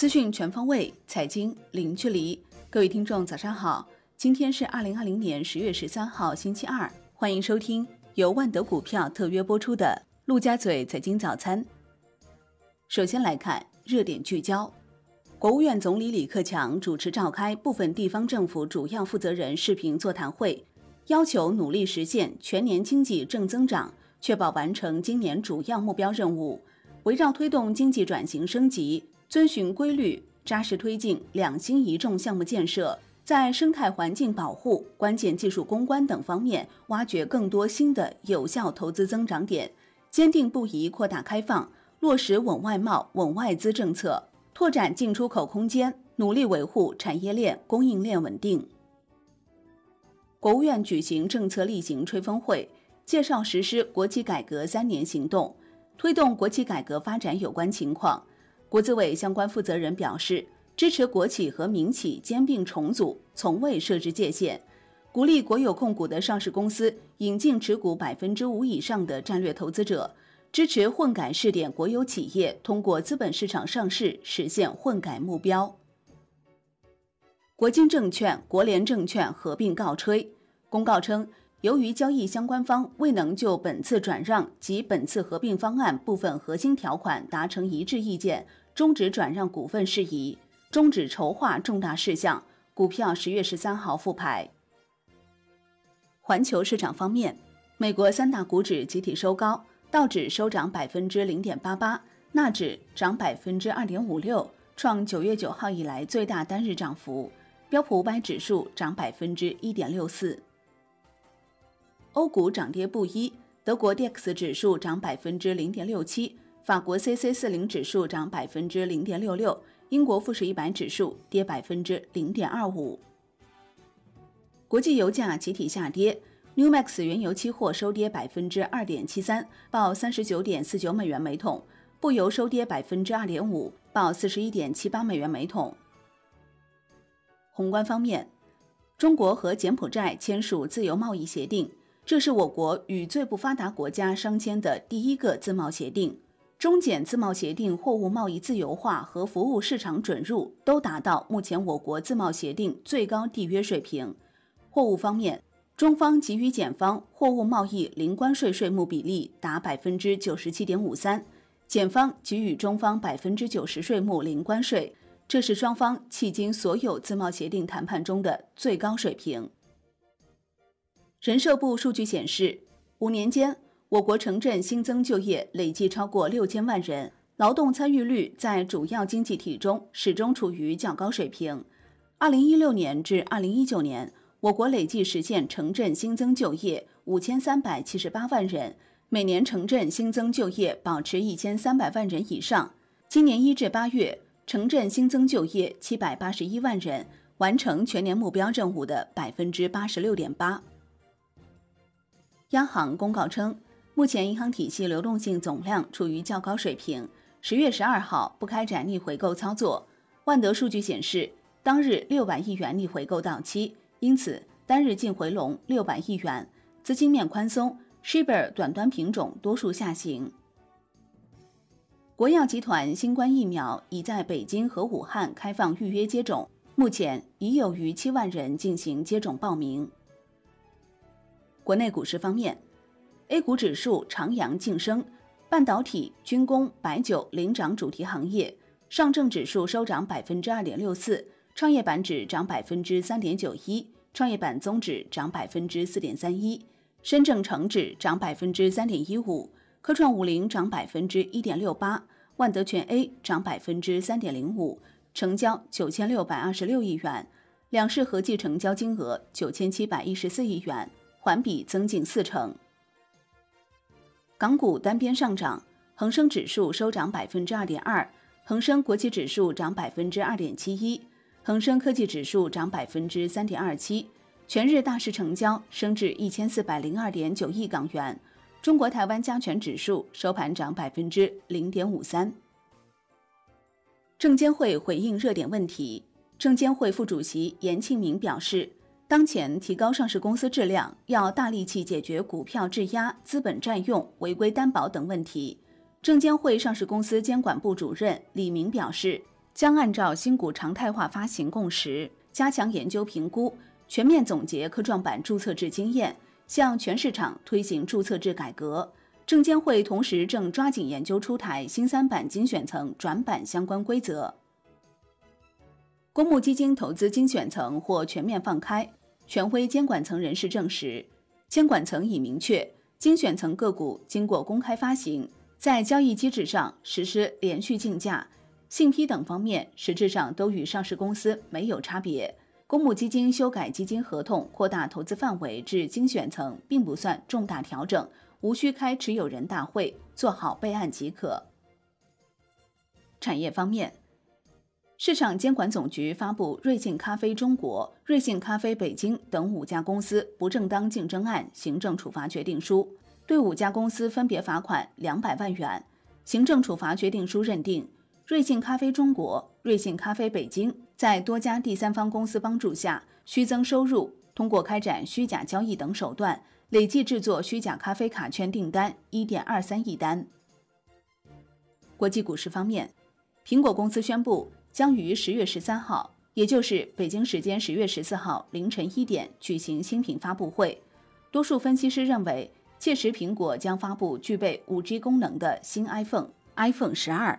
资讯全方位，财经零距离。各位听众，早上好！今天是二零二零年十月十三号，星期二。欢迎收听由万德股票特约播出的《陆家嘴财经早餐》。首先来看热点聚焦。国务院总理李克强主持召开部分地方政府主要负责人视频座谈会，要求努力实现全年经济正增长，确保完成今年主要目标任务。围绕推动经济转型升级，遵循规律，扎实推进两新一重项目建设，在生态环境保护、关键技术攻关等方面挖掘更多新的有效投资增长点，坚定不移扩大开放，落实稳外贸、稳外资政策。拓展进出口空间，努力维护产业链、供应链稳定。国务院举行政策例行吹风会，介绍实施国企改革三年行动、推动国企改革发展有关情况。国资委相关负责人表示，支持国企和民企兼并重组，从未设置界限，鼓励国有控股的上市公司引进持股百分之五以上的战略投资者。支持混改试点国有企业通过资本市场上市实现混改目标。国金证券、国联证券合并告吹。公告称，由于交易相关方未能就本次转让及本次合并方案部分核心条款达成一致意见，终止转让股份事宜，终止筹划重大事项。股票十月十三号复牌。环球市场方面，美国三大股指集体收高。道指收涨百分之零点八八，纳指涨百分之二点五六，创九月九号以来最大单日涨幅。标普五百指数涨百分之一点六四。欧股涨跌不一，德国 D X 指数涨百分之零点六七，法国 C C 四零指数涨百分之零点六六，英国富时一百指数跌百分之零点二五。国际油价集体下跌。New Max 原油期货收跌百分之二点七三，报三十九点四九美元每桶；布油收跌百分之二点五，报四十一点七八美元每桶。宏观方面，中国和柬埔寨签署自由贸易协定，这是我国与最不发达国家商签的第一个自贸协定。中柬自贸协定货物贸易自由化和服务市场准入都达到目前我国自贸协定最高缔约水平。货物方面。中方给予柬方货物贸易零关税税目比例达百分之九十七点五三，检方给予中方百分之九十税目零关税，这是双方迄今所有自贸协定谈判中的最高水平。人社部数据显示，五年间我国城镇新增就业累计超过六千万人，劳动参与率在主要经济体中始终处于较高水平。二零一六年至二零一九年。我国累计实现城镇新增就业五千三百七十八万人，每年城镇新增就业保持一千三百万人以上。今年一至八月，城镇新增就业七百八十一万人，完成全年目标任务的百分之八十六点八。央行公告称，目前银行体系流动性总量处于较高水平，十月十二号不开展逆回购操作。万德数据显示，当日六百亿元逆回购到期。因此，单日净回笼六百亿元，资金面宽松，Shibor 短端品种多数下行。国药集团新冠疫苗已在北京和武汉开放预约接种，目前已有逾七万人进行接种报名。国内股市方面，A 股指数长阳晋升，半导体、军工、白酒领涨主题行业，上证指数收涨百分之二点六四。创业板指涨百分之三点九一，创业板综指涨百分之四点三一，深证成指涨百分之三点一五，科创五零涨百分之一点六八，万德全 A 涨百分之三点零五，成交九千六百二十六亿元，两市合计成交金额九千七百一十四亿元，环比增近四成。港股单边上涨，恒生指数收涨百分之二点二，恒生国际指数涨百分之二点七一。恒生科技指数涨百分之三点二七，全日大市成交升至一千四百零二点九亿港元。中国台湾加权指数收盘涨百分之零点五三。证监会回应热点问题，证监会副主席严庆明表示，当前提高上市公司质量，要大力气解决股票质押、资本占用、违规担保等问题。证监会上市公司监管部主任李明表示。将按照新股常态化发行共识，加强研究评估，全面总结科创板注册制经验，向全市场推行注册制改革。证监会同时正抓紧研究出台新三板精选层转板相关规则。公募基金投资精选层或全面放开，权威监管层人士证实，监管层已明确，精选层个股经过公开发行，在交易机制上实施连续竞价，信披等方面实质上都与上市公司没有差别。公募基金修改基金合同，扩大投资范围至精选层，并不算重大调整。无需开持有人大会，做好备案即可。产业方面，市场监管总局发布瑞幸咖啡中国、瑞幸咖啡北京等五家公司不正当竞争案行政处罚决定书，对五家公司分别罚款两百万元。行政处罚决定书认定，瑞幸咖啡中国、瑞幸咖啡北京在多家第三方公司帮助下虚增收入，通过开展虚假交易等手段。累计制作虚假咖啡卡券订单一点二三亿单。国际股市方面，苹果公司宣布将于十月十三号，也就是北京时间十月十四号凌晨一点举行新品发布会。多数分析师认为，届时苹果将发布具备五 G 功能的新 iPhone，iPhone 十二。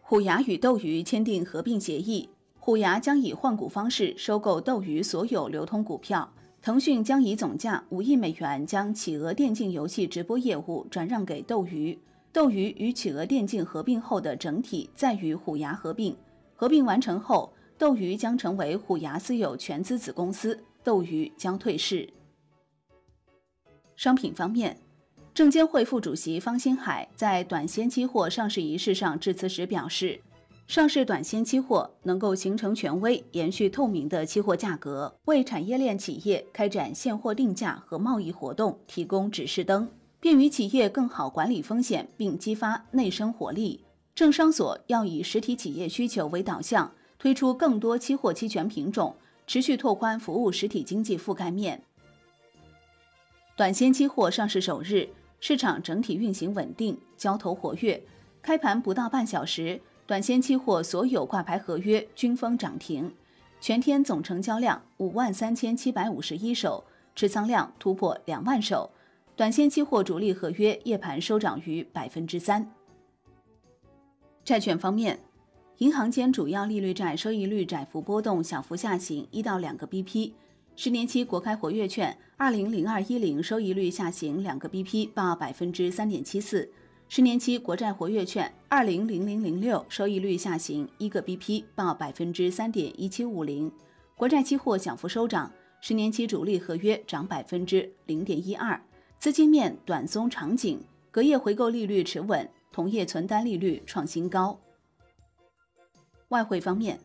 虎牙与斗鱼签订合并协议，虎牙将以换股方式收购斗鱼所有流通股票。腾讯将以总价五亿美元将企鹅电竞游戏直播业务转让给斗鱼。斗鱼与企鹅电竞合并后的整体再与虎牙合并。合并完成后，斗鱼将成为虎牙私有全资子公司，斗鱼将退市。商品方面，证监会副主席方星海在短线期货上市仪式上致辞时表示。上市短线期货能够形成权威、延续透明的期货价格，为产业链企业开展现货定价和贸易活动提供指示灯，便于企业更好管理风险，并激发内生活力。证商所要以实体企业需求为导向，推出更多期货期权品种，持续拓宽服务实体经济覆盖面。短线期货上市首日，市场整体运行稳定，交投活跃。开盘不到半小时。短线期货所有挂牌合约均封涨停，全天总成交量五万三千七百五十一手，持仓量突破两万手。短线期货主力合约夜盘收涨逾百分之三。债券方面，银行间主要利率债收益率窄幅波动，小幅下行一到两个 BP。十年期国开活跃券二零零二一零收益率下行两个 BP，报百分之三点七四。十年期国债活跃券二零零零零六收益率下行一个 BP，报百分之三点一七五零。国债期货小幅收涨，十年期主力合约涨百分之零点一二。资金面短松长紧，隔夜回购利率持稳，同业存单利率创新高。外汇方面，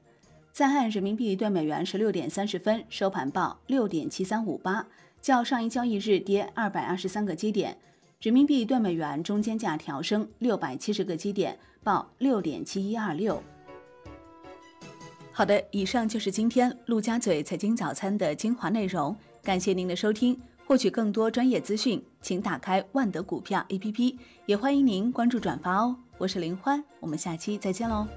在岸人民币对美元十六点三十分收盘报六点七三五八，较上一交易日跌二百二十三个基点。人民币兑美元中间价调升六百七十个基点，报六点七一二六。好的，以上就是今天陆家嘴财经早餐的精华内容，感谢您的收听。获取更多专业资讯，请打开万德股票 APP，也欢迎您关注转发哦。我是林欢，我们下期再见喽。